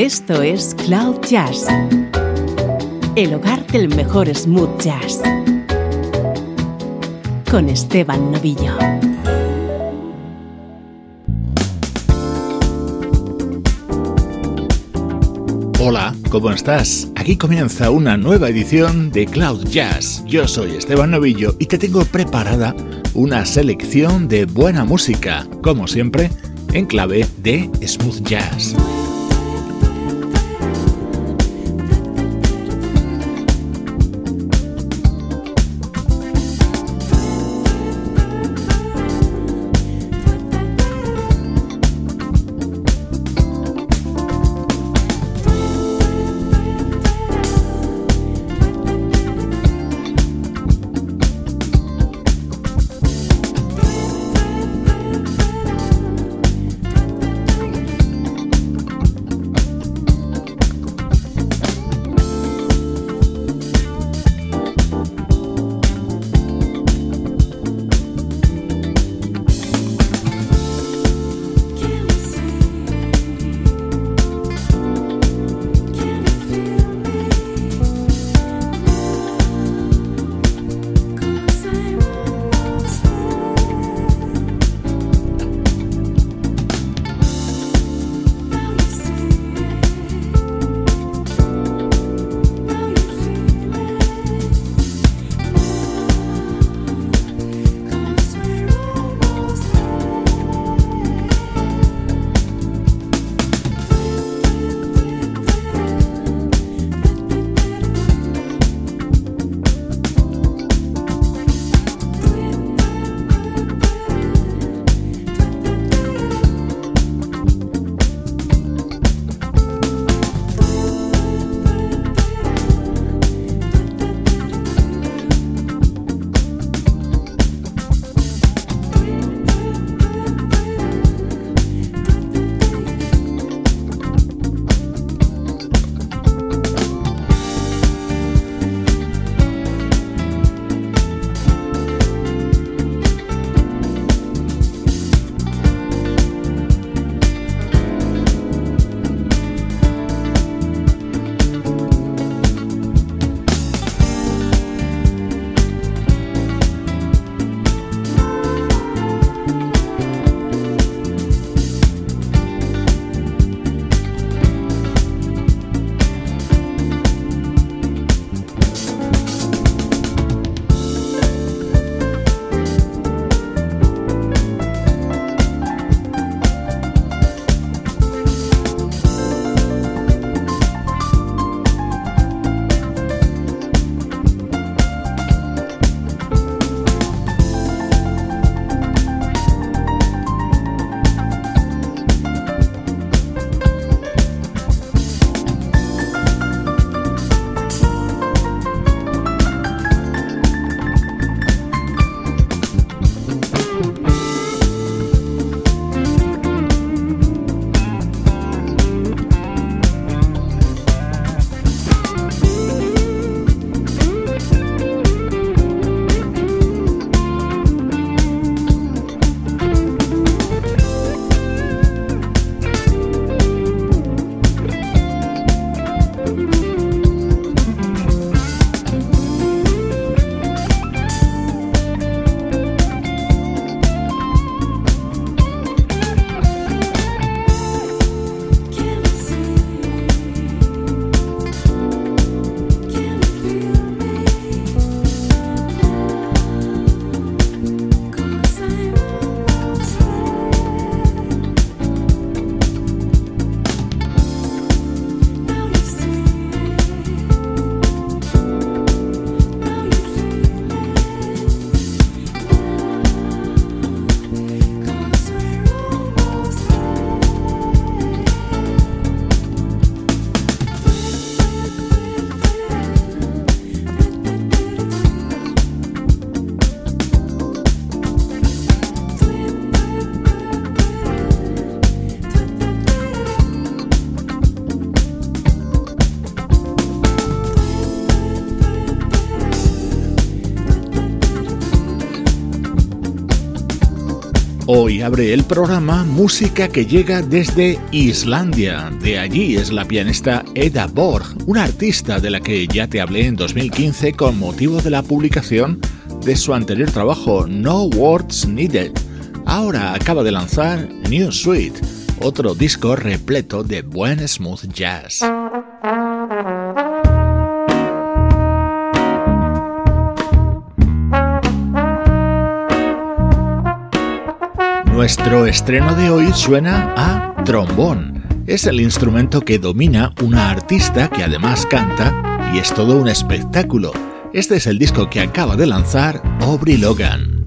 Esto es Cloud Jazz, el hogar del mejor smooth jazz, con Esteban Novillo. Hola, ¿cómo estás? Aquí comienza una nueva edición de Cloud Jazz. Yo soy Esteban Novillo y te tengo preparada una selección de buena música, como siempre, en clave de smooth jazz. Abre el programa música que llega desde Islandia. De allí es la pianista Eda Borg, una artista de la que ya te hablé en 2015 con motivo de la publicación de su anterior trabajo No Words Needed. Ahora acaba de lanzar New Suite, otro disco repleto de buen smooth jazz. Nuestro estreno de hoy suena a trombón. Es el instrumento que domina una artista que además canta y es todo un espectáculo. Este es el disco que acaba de lanzar Aubrey Logan.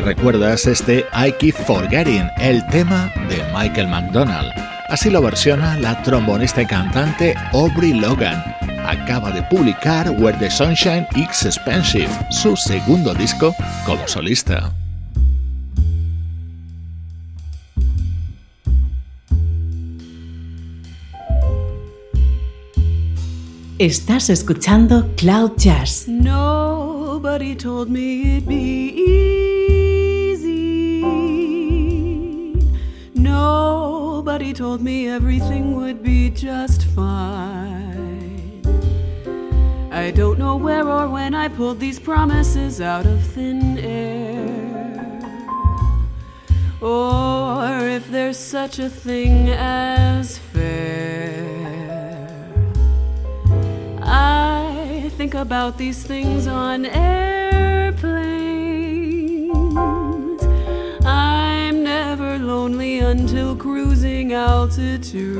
Recuerdas este I Keep Forgetting, el tema de Michael McDonald. Así lo versiona la trombonista y cantante Aubrey Logan. Acaba de publicar Where the Sunshine Is Expensive, su segundo disco como solista. Estás escuchando Cloud Jazz. Nobody told me it'd be easy. Nobody told me everything would be just fine. I don't know where or when I pulled these promises out of thin air. Or if there's such a thing as fair. I think about these things on airplanes. I'm never lonely until cruising altitude.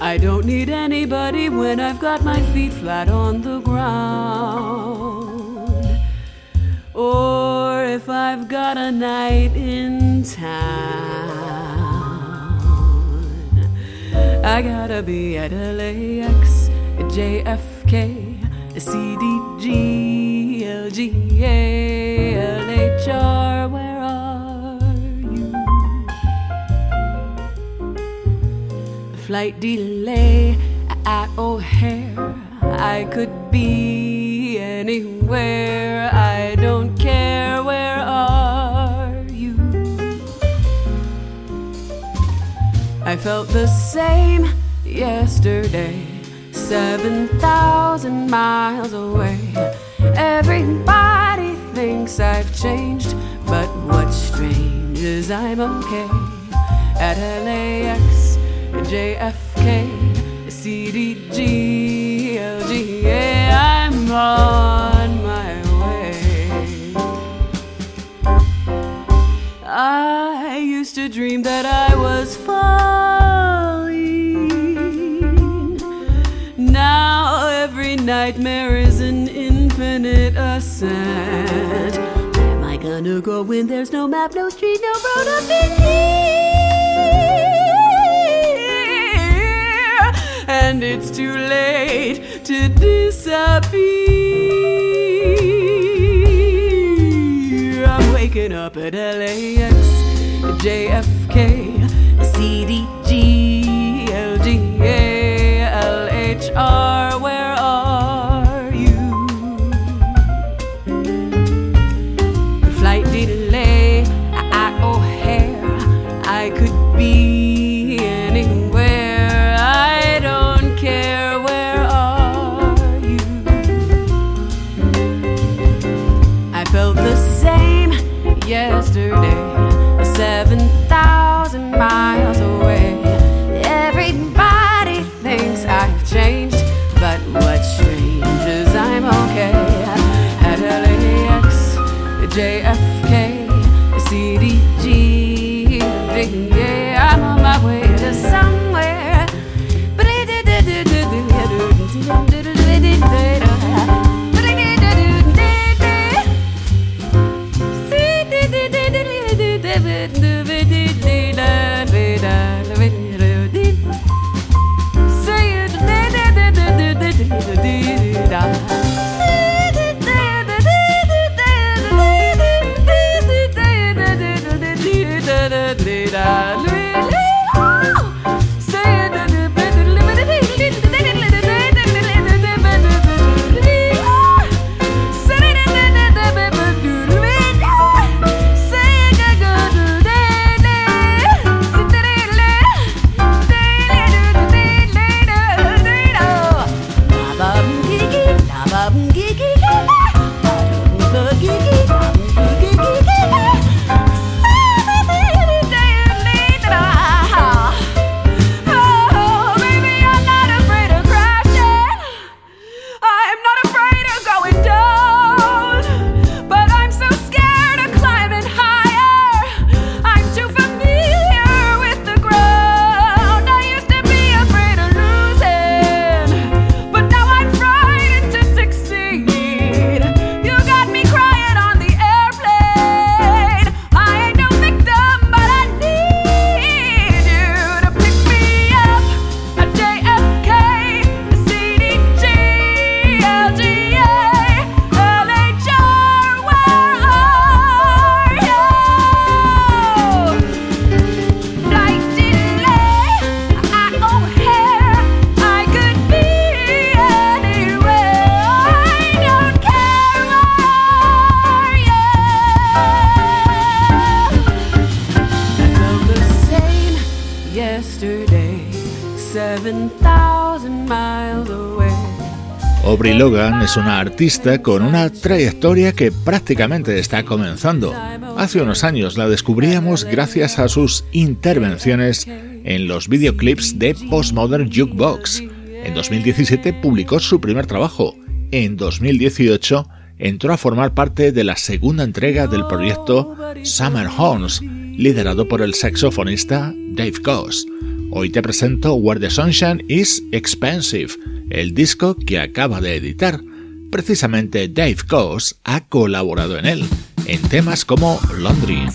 I don't need anybody when I've got my feet flat on the ground. Or if I've got a night in town. I gotta be at LAX, JFK, CDG, LGA, LHR. Where are you? Flight delay at O'Hare. I could be anywhere. I don't care. Where are you? I felt the same yesterday, 7,000 miles away. Everybody thinks I've changed, but what's strange is I'm okay at LAX, JFK, CDG, LGA. I'm on my way. I used to dream that I was falling. Nightmare is an infinite ascent. Where am I gonna go when there's no map, no street, no road up in here? And it's too late to disappear. I'm waking up at LAX, JFK, CDG, JF. Logan es una artista con una trayectoria que prácticamente está comenzando. Hace unos años la descubríamos gracias a sus intervenciones en los videoclips de Postmodern Jukebox. En 2017 publicó su primer trabajo. En 2018 entró a formar parte de la segunda entrega del proyecto Summer Horns, liderado por el saxofonista Dave Goss. Hoy te presento Where the Sunshine is Expensive, el disco que acaba de editar. Precisamente Dave Coase ha colaborado en él, en temas como Laundry.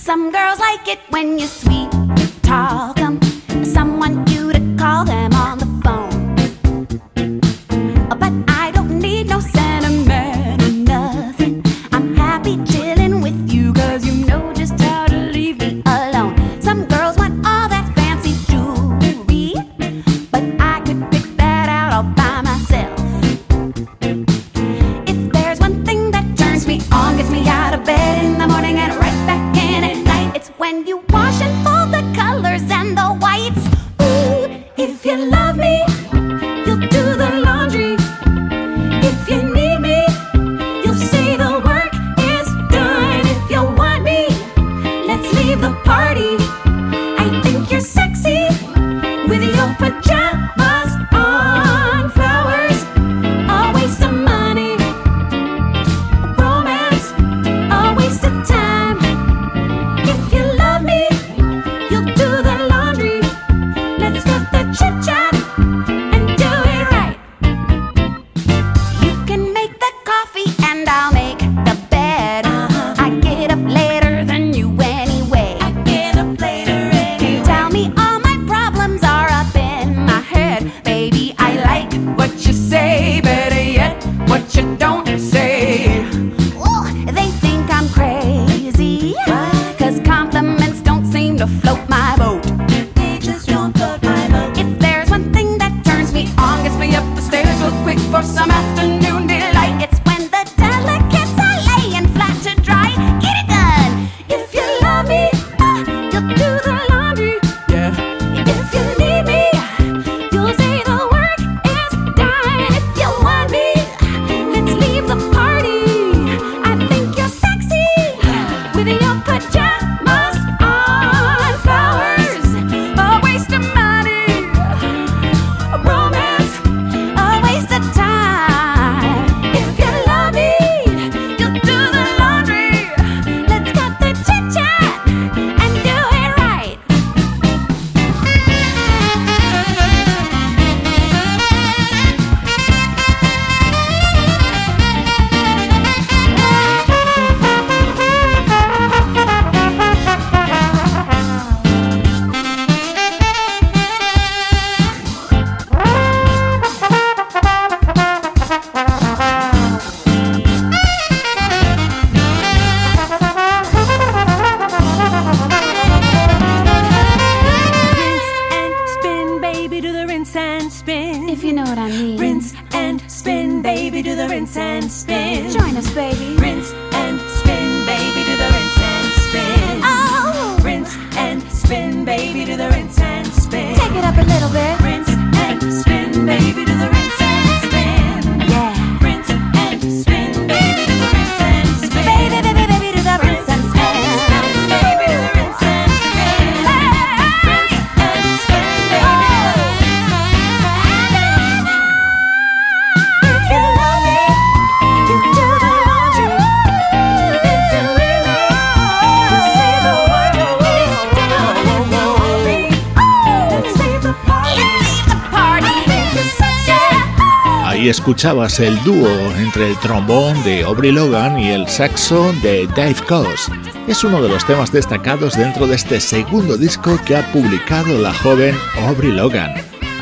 escuchabas el dúo entre el trombón de Aubrey Logan y el saxo de Dave Coase. Es uno de los temas destacados dentro de este segundo disco que ha publicado la joven Aubrey Logan.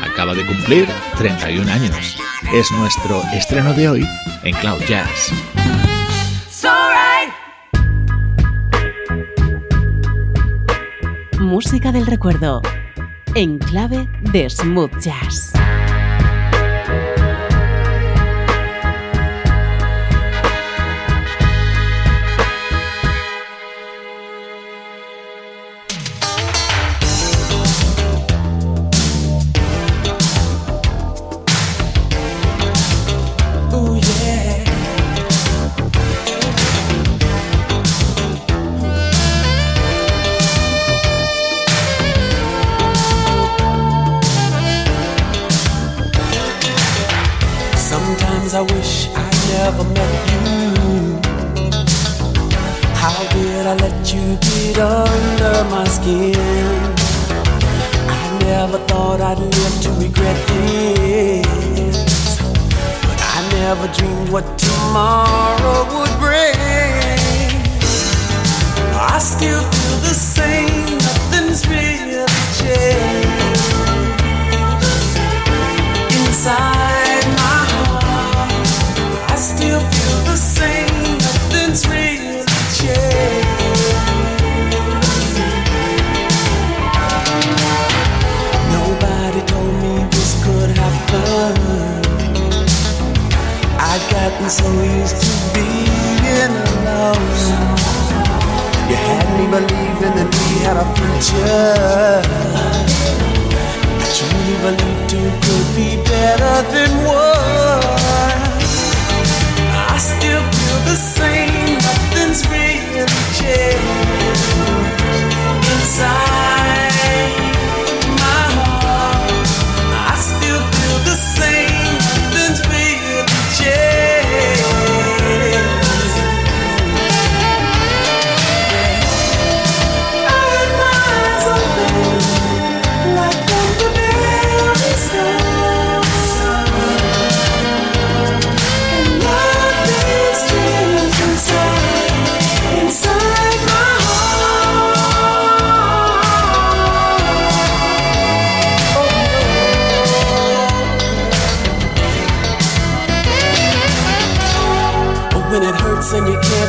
Acaba de cumplir 31 años. Es nuestro estreno de hoy en Cloud Jazz. Música del recuerdo en clave de smooth jazz.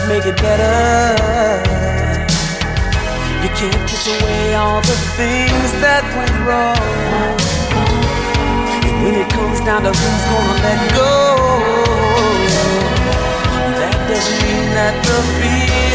Make it better. You can't push away all the things that went wrong. And when it comes down to who's gonna let go, that doesn't mean that the feeling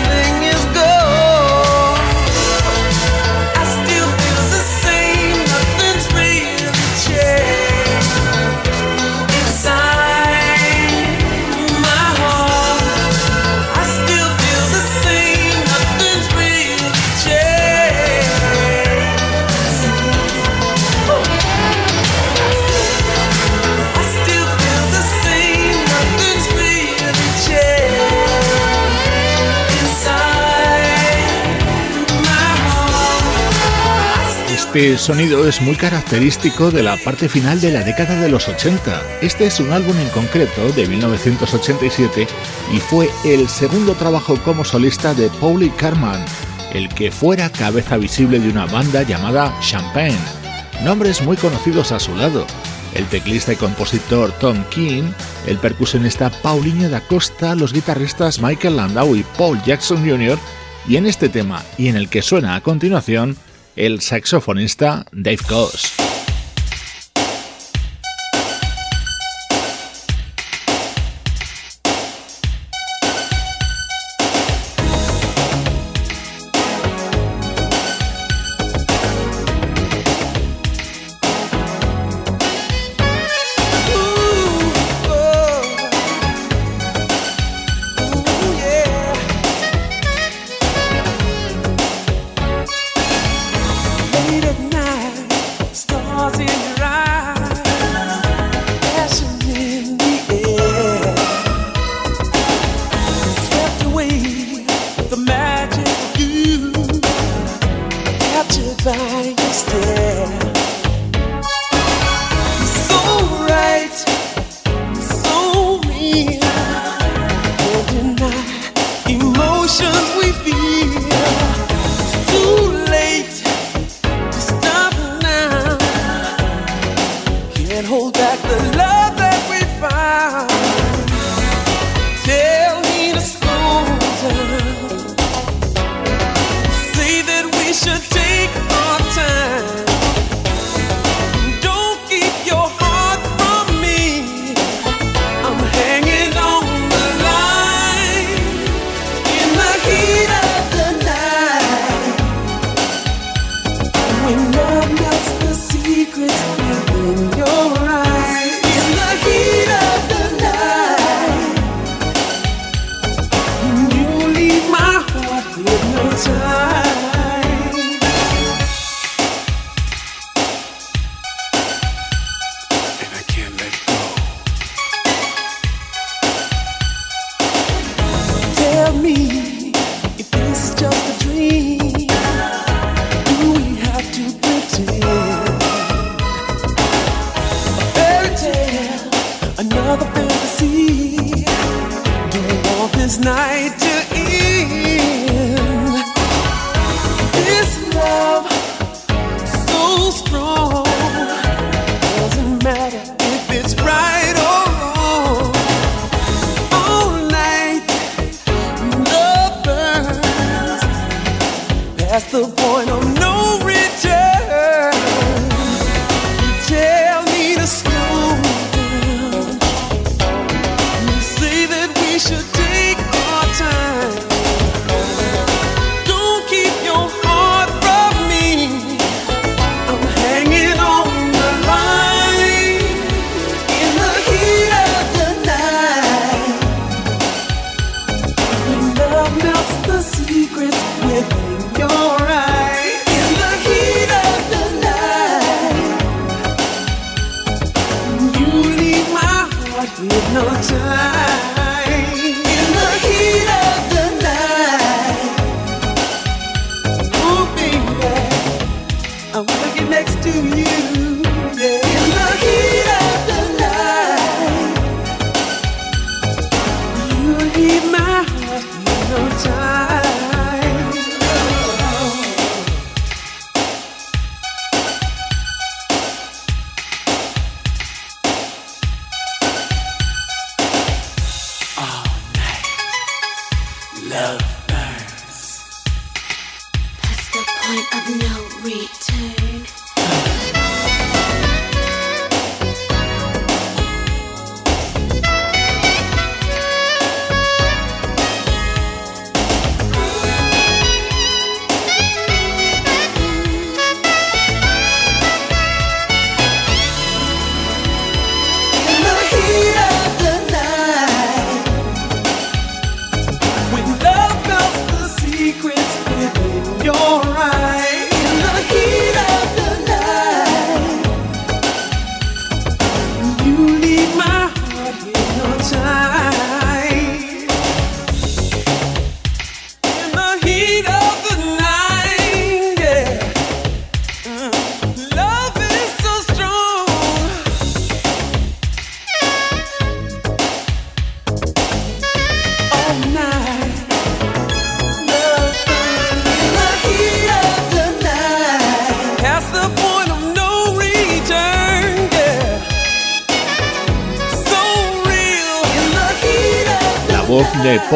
Este sonido es muy característico de la parte final de la década de los 80. Este es un álbum en concreto de 1987 y fue el segundo trabajo como solista de Pauli Carman, el que fuera cabeza visible de una banda llamada Champagne. Nombres muy conocidos a su lado. El teclista y compositor Tom King, el percusionista Paulinho da Costa, los guitarristas Michael Landau y Paul Jackson Jr. y en este tema y en el que suena a continuación el saxofonista Dave Coase.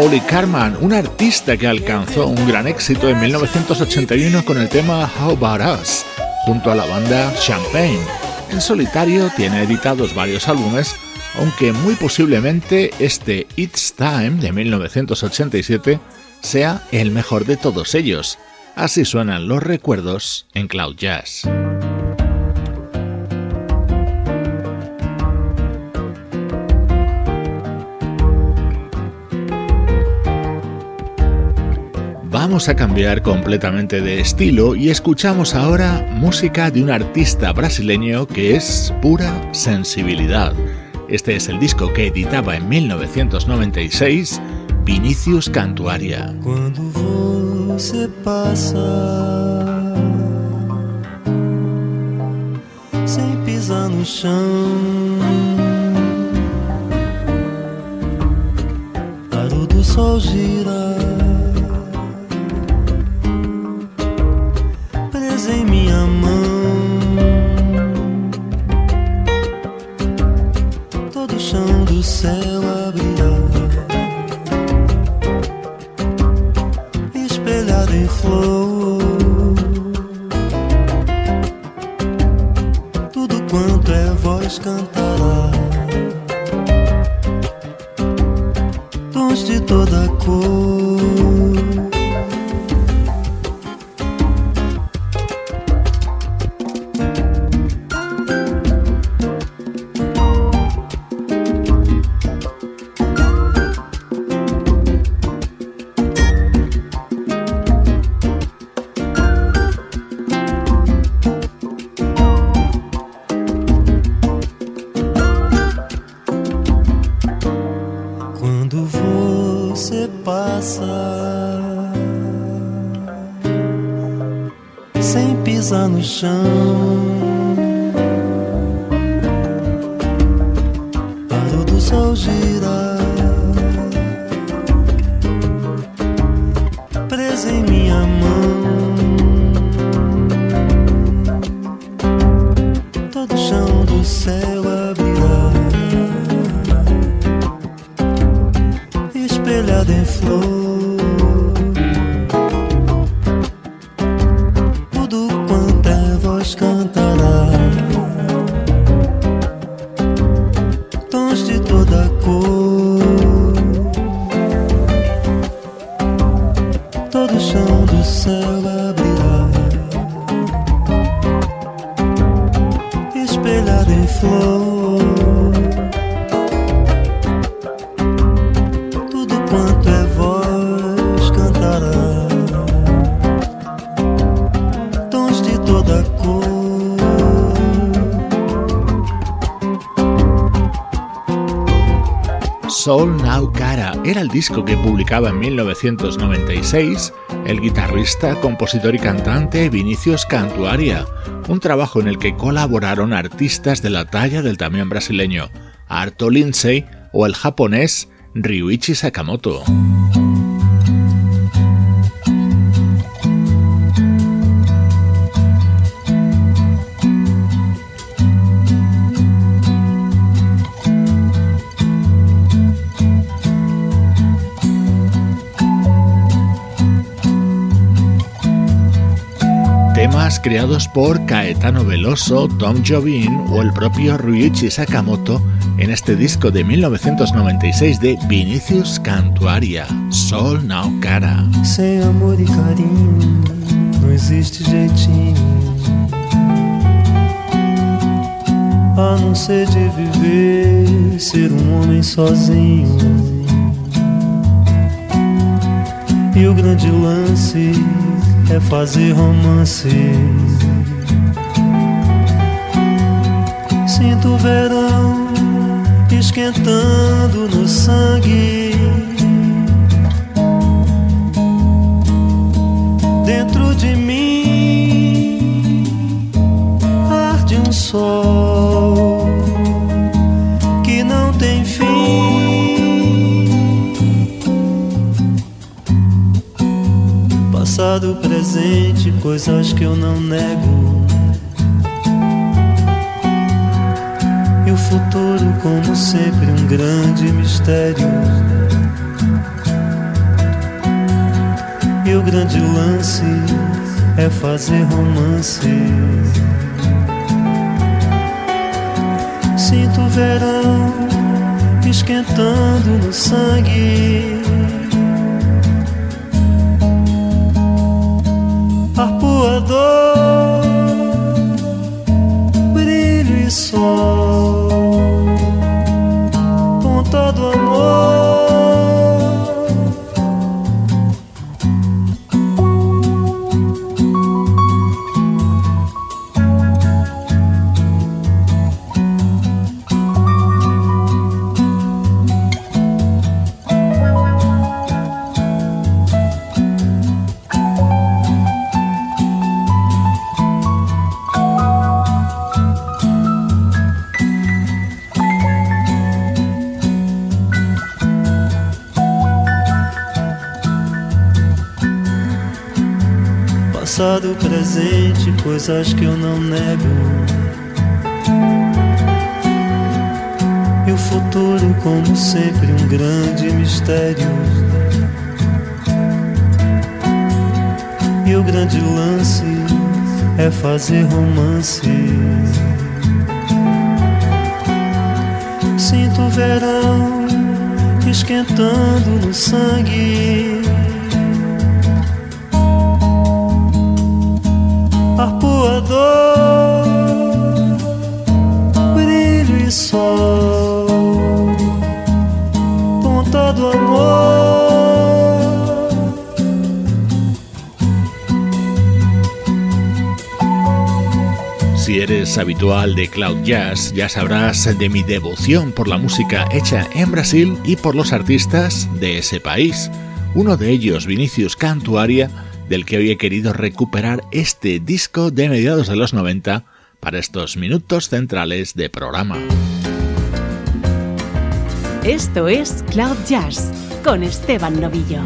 Pauli Carman, una artista que alcanzó un gran éxito en 1981 con el tema How About Us, junto a la banda Champagne. En solitario tiene editados varios álbumes, aunque muy posiblemente este It's Time de 1987 sea el mejor de todos ellos. Así suenan los recuerdos en Cloud Jazz. vamos a cambiar completamente de estilo y escuchamos ahora música de un artista brasileño que es pura sensibilidad. Este es el disco que editaba en 1996 Vinicius Cantuaria. Cuando você passa, sem pisar no chão, sol gira. building flow. Disco que publicaba en 1996 el guitarrista, compositor y cantante Vinicius Cantuaria, un trabajo en el que colaboraron artistas de la talla del también brasileño Arto Lindsay o el japonés Ryuichi Sakamoto. Temas creados por Caetano Veloso, Tom Jobim o el propio Ryuichi Sakamoto en este disco de 1996 de Vinicius Cantuaria, Sol Now Cara. Sem amor e carinho, não existe jeitinho. A não ser de viver, ser um homem sozinho. E o grande lance é fazer romance. Sinto o verão esquentando no sangue. Dentro de mim arde um sol Passado, presente, coisas que eu não nego. E o futuro, como sempre, um grande mistério. E o grande lance é fazer romance. Sinto o verão esquentando no sangue. Arpoador, brilho e sol, ponta do amor. Passado, presente, coisas que eu não nego. E o futuro, como sempre, um grande mistério. E o grande lance é fazer romance. Sinto o verão esquentando no sangue. Si eres habitual de Cloud Jazz, ya sabrás de mi devoción por la música hecha en Brasil y por los artistas de ese país. Uno de ellos, Vinicius Cantuaria, del que hoy he querido recuperar este disco de mediados de los 90 para estos minutos centrales de programa. Esto es Cloud Jazz con Esteban Novillo.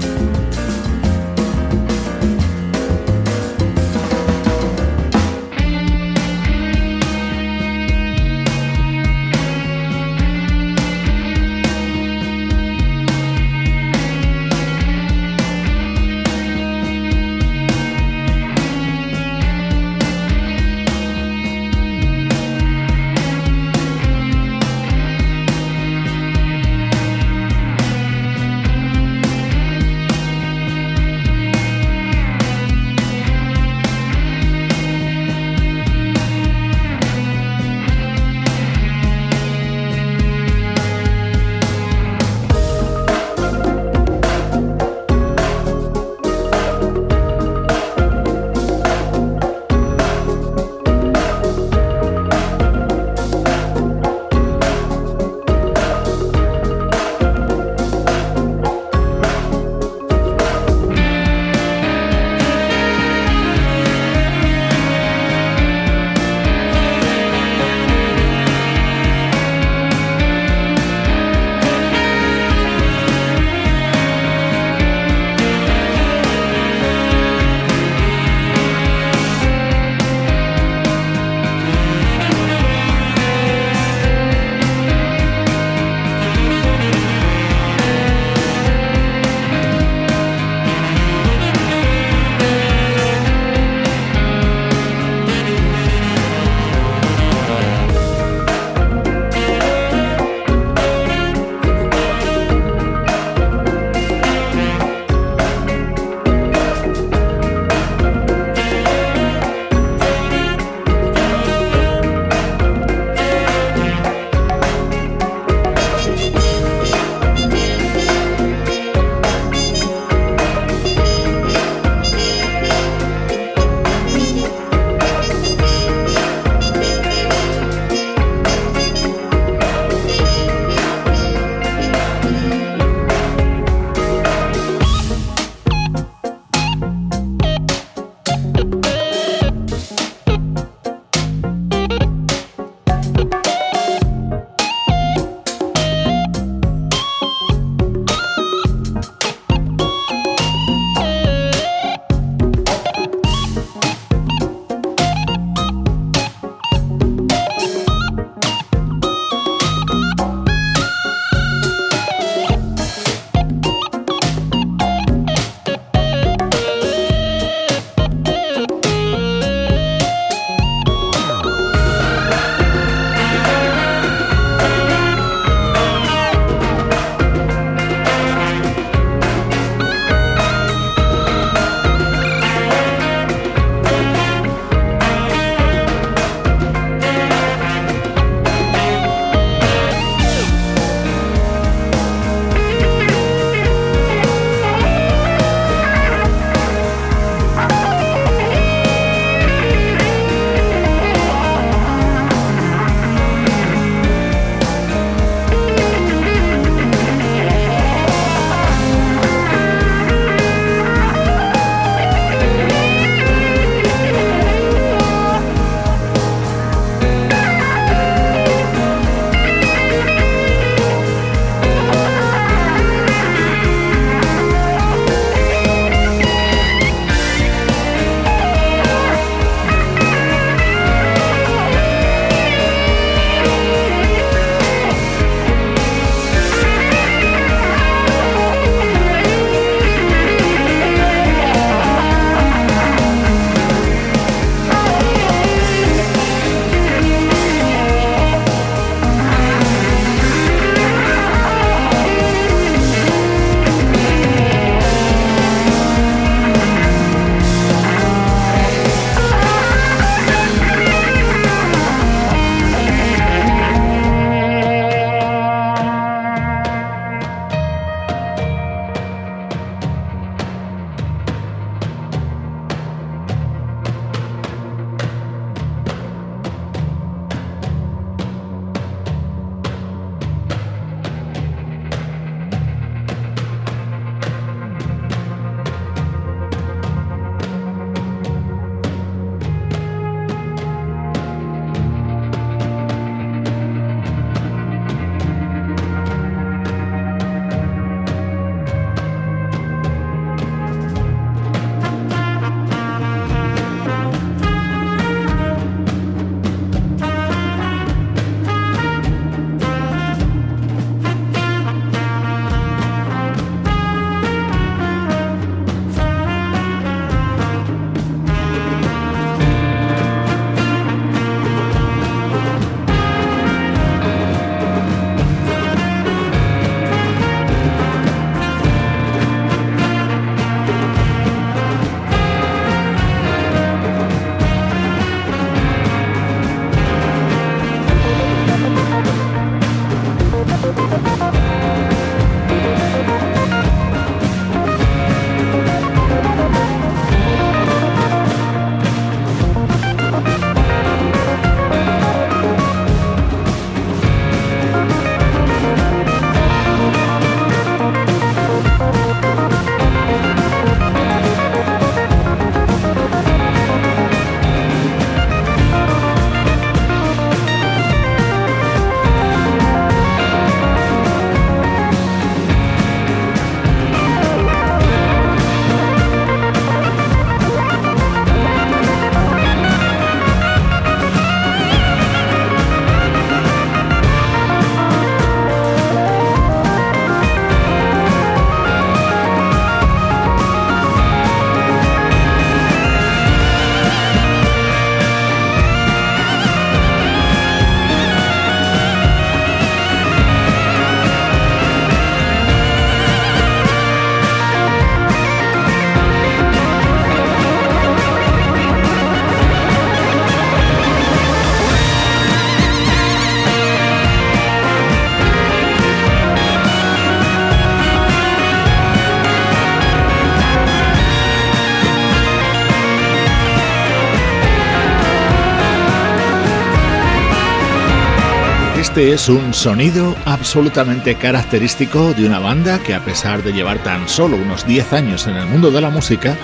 Este es un sonido absolutamente característico de una banda que a pesar de llevar tan solo unos 10 años en el mundo de la música,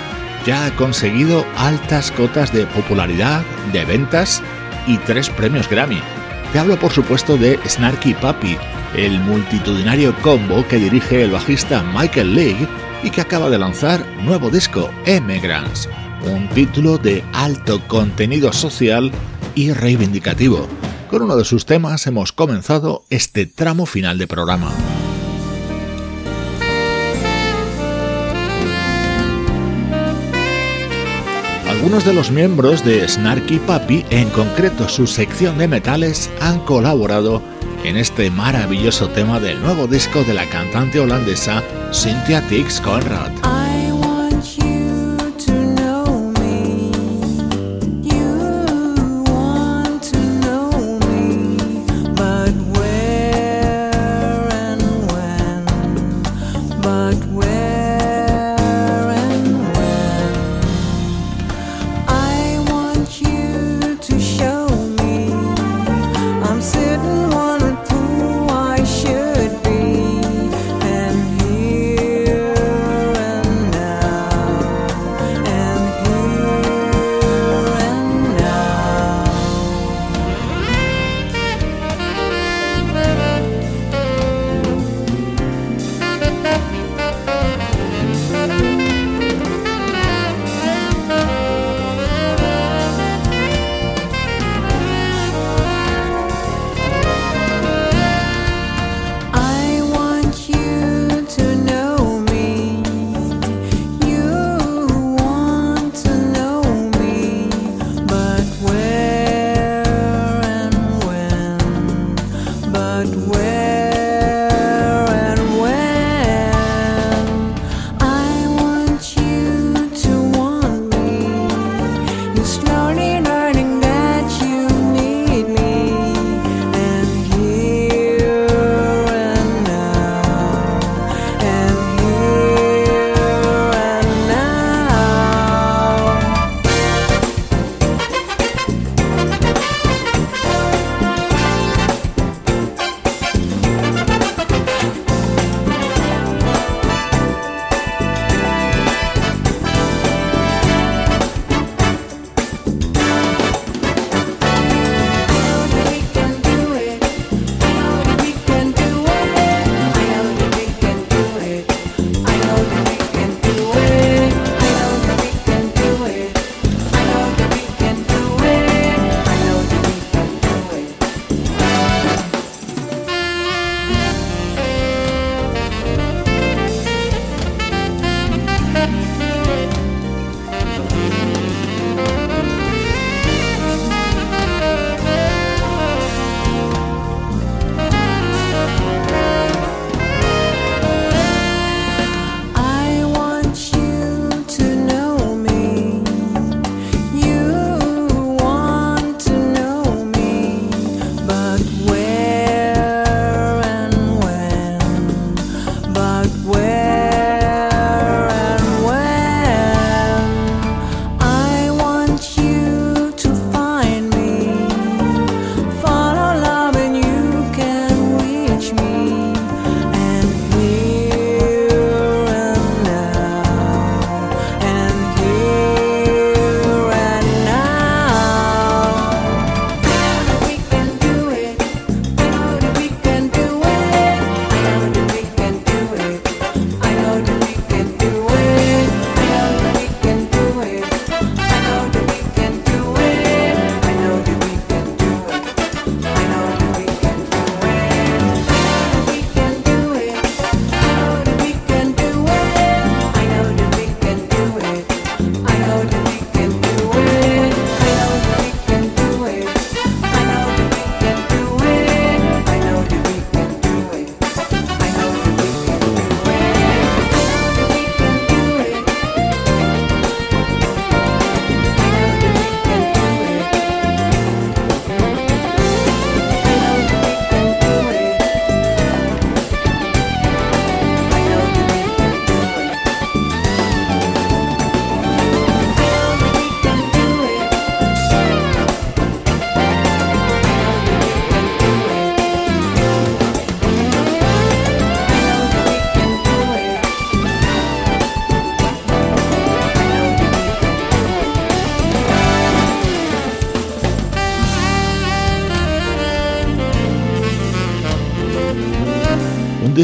ya ha conseguido altas cotas de popularidad, de ventas y tres premios Grammy. Te hablo por supuesto de Snarky Puppy, el multitudinario combo que dirige el bajista Michael League y que acaba de lanzar nuevo disco, Emigrants, un título de alto contenido social y reivindicativo. Con uno de sus temas hemos comenzado este tramo final de programa. Algunos de los miembros de Snarky Puppy, en concreto su sección de metales, han colaborado en este maravilloso tema del nuevo disco de la cantante holandesa Cynthia Tix Conrad.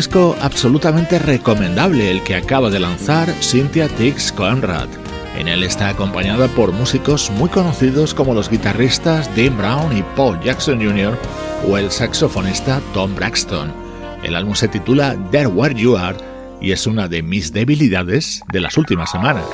Disco absolutamente recomendable el que acaba de lanzar Cynthia Tix Conrad. En él está acompañada por músicos muy conocidos como los guitarristas Dean Brown y Paul Jackson Jr. o el saxofonista Tom Braxton. El álbum se titula There Where You Are y es una de mis debilidades de las últimas semanas.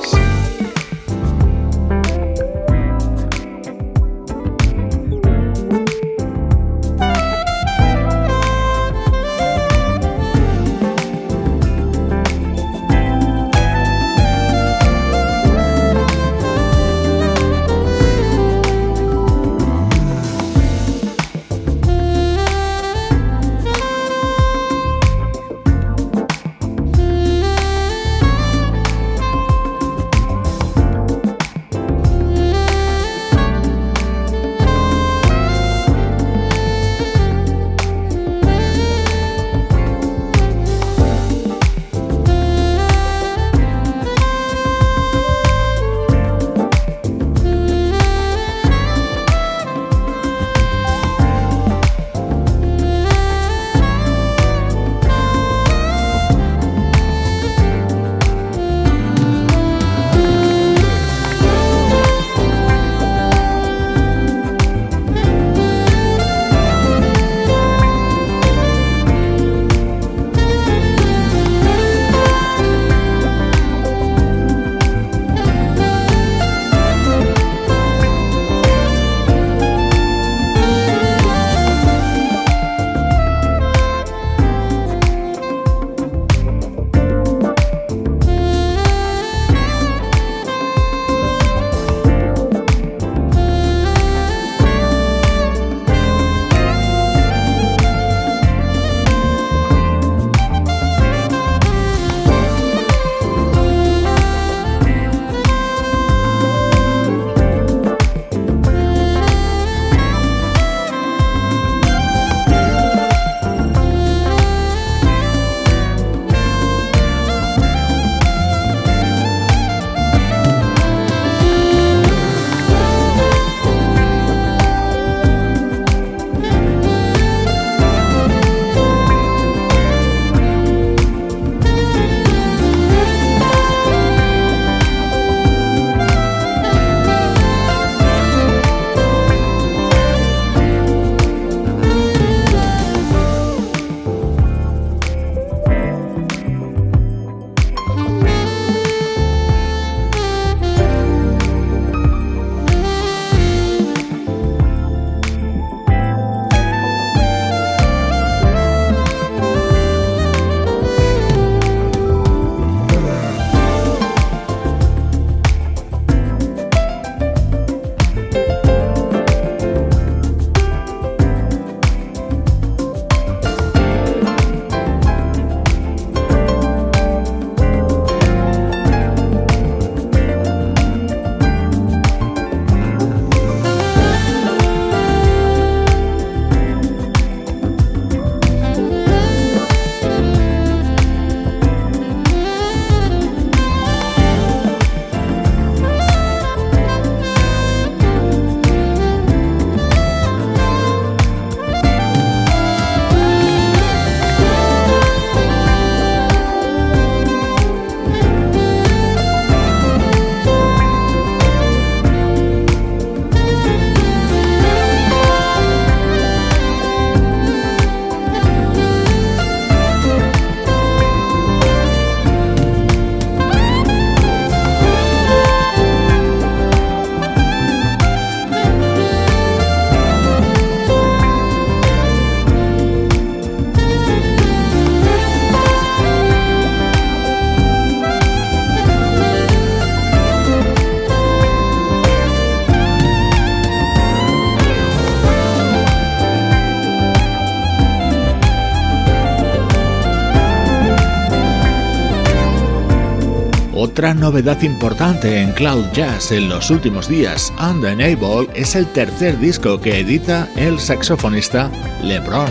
Otra novedad importante en Cloud Jazz en los últimos días, Undeniable, es el tercer disco que edita el saxofonista LeBron.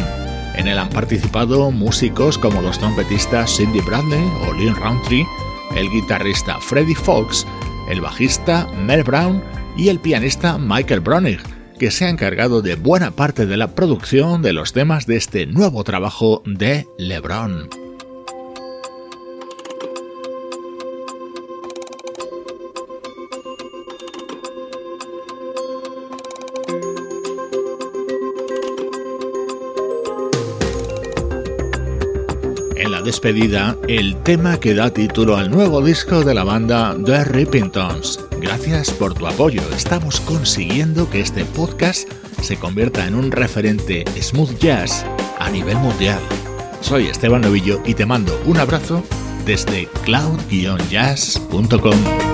En él han participado músicos como los trompetistas Cindy Bradley o Lynn Roundtree, el guitarrista Freddie Fox, el bajista Mel Brown y el pianista Michael Bronig, que se ha encargado de buena parte de la producción de los temas de este nuevo trabajo de LeBron. Despedida, el tema que da título al nuevo disco de la banda The Rippingtons. Gracias por tu apoyo. Estamos consiguiendo que este podcast se convierta en un referente smooth jazz a nivel mundial. Soy Esteban Novillo y te mando un abrazo desde cloud-jazz.com.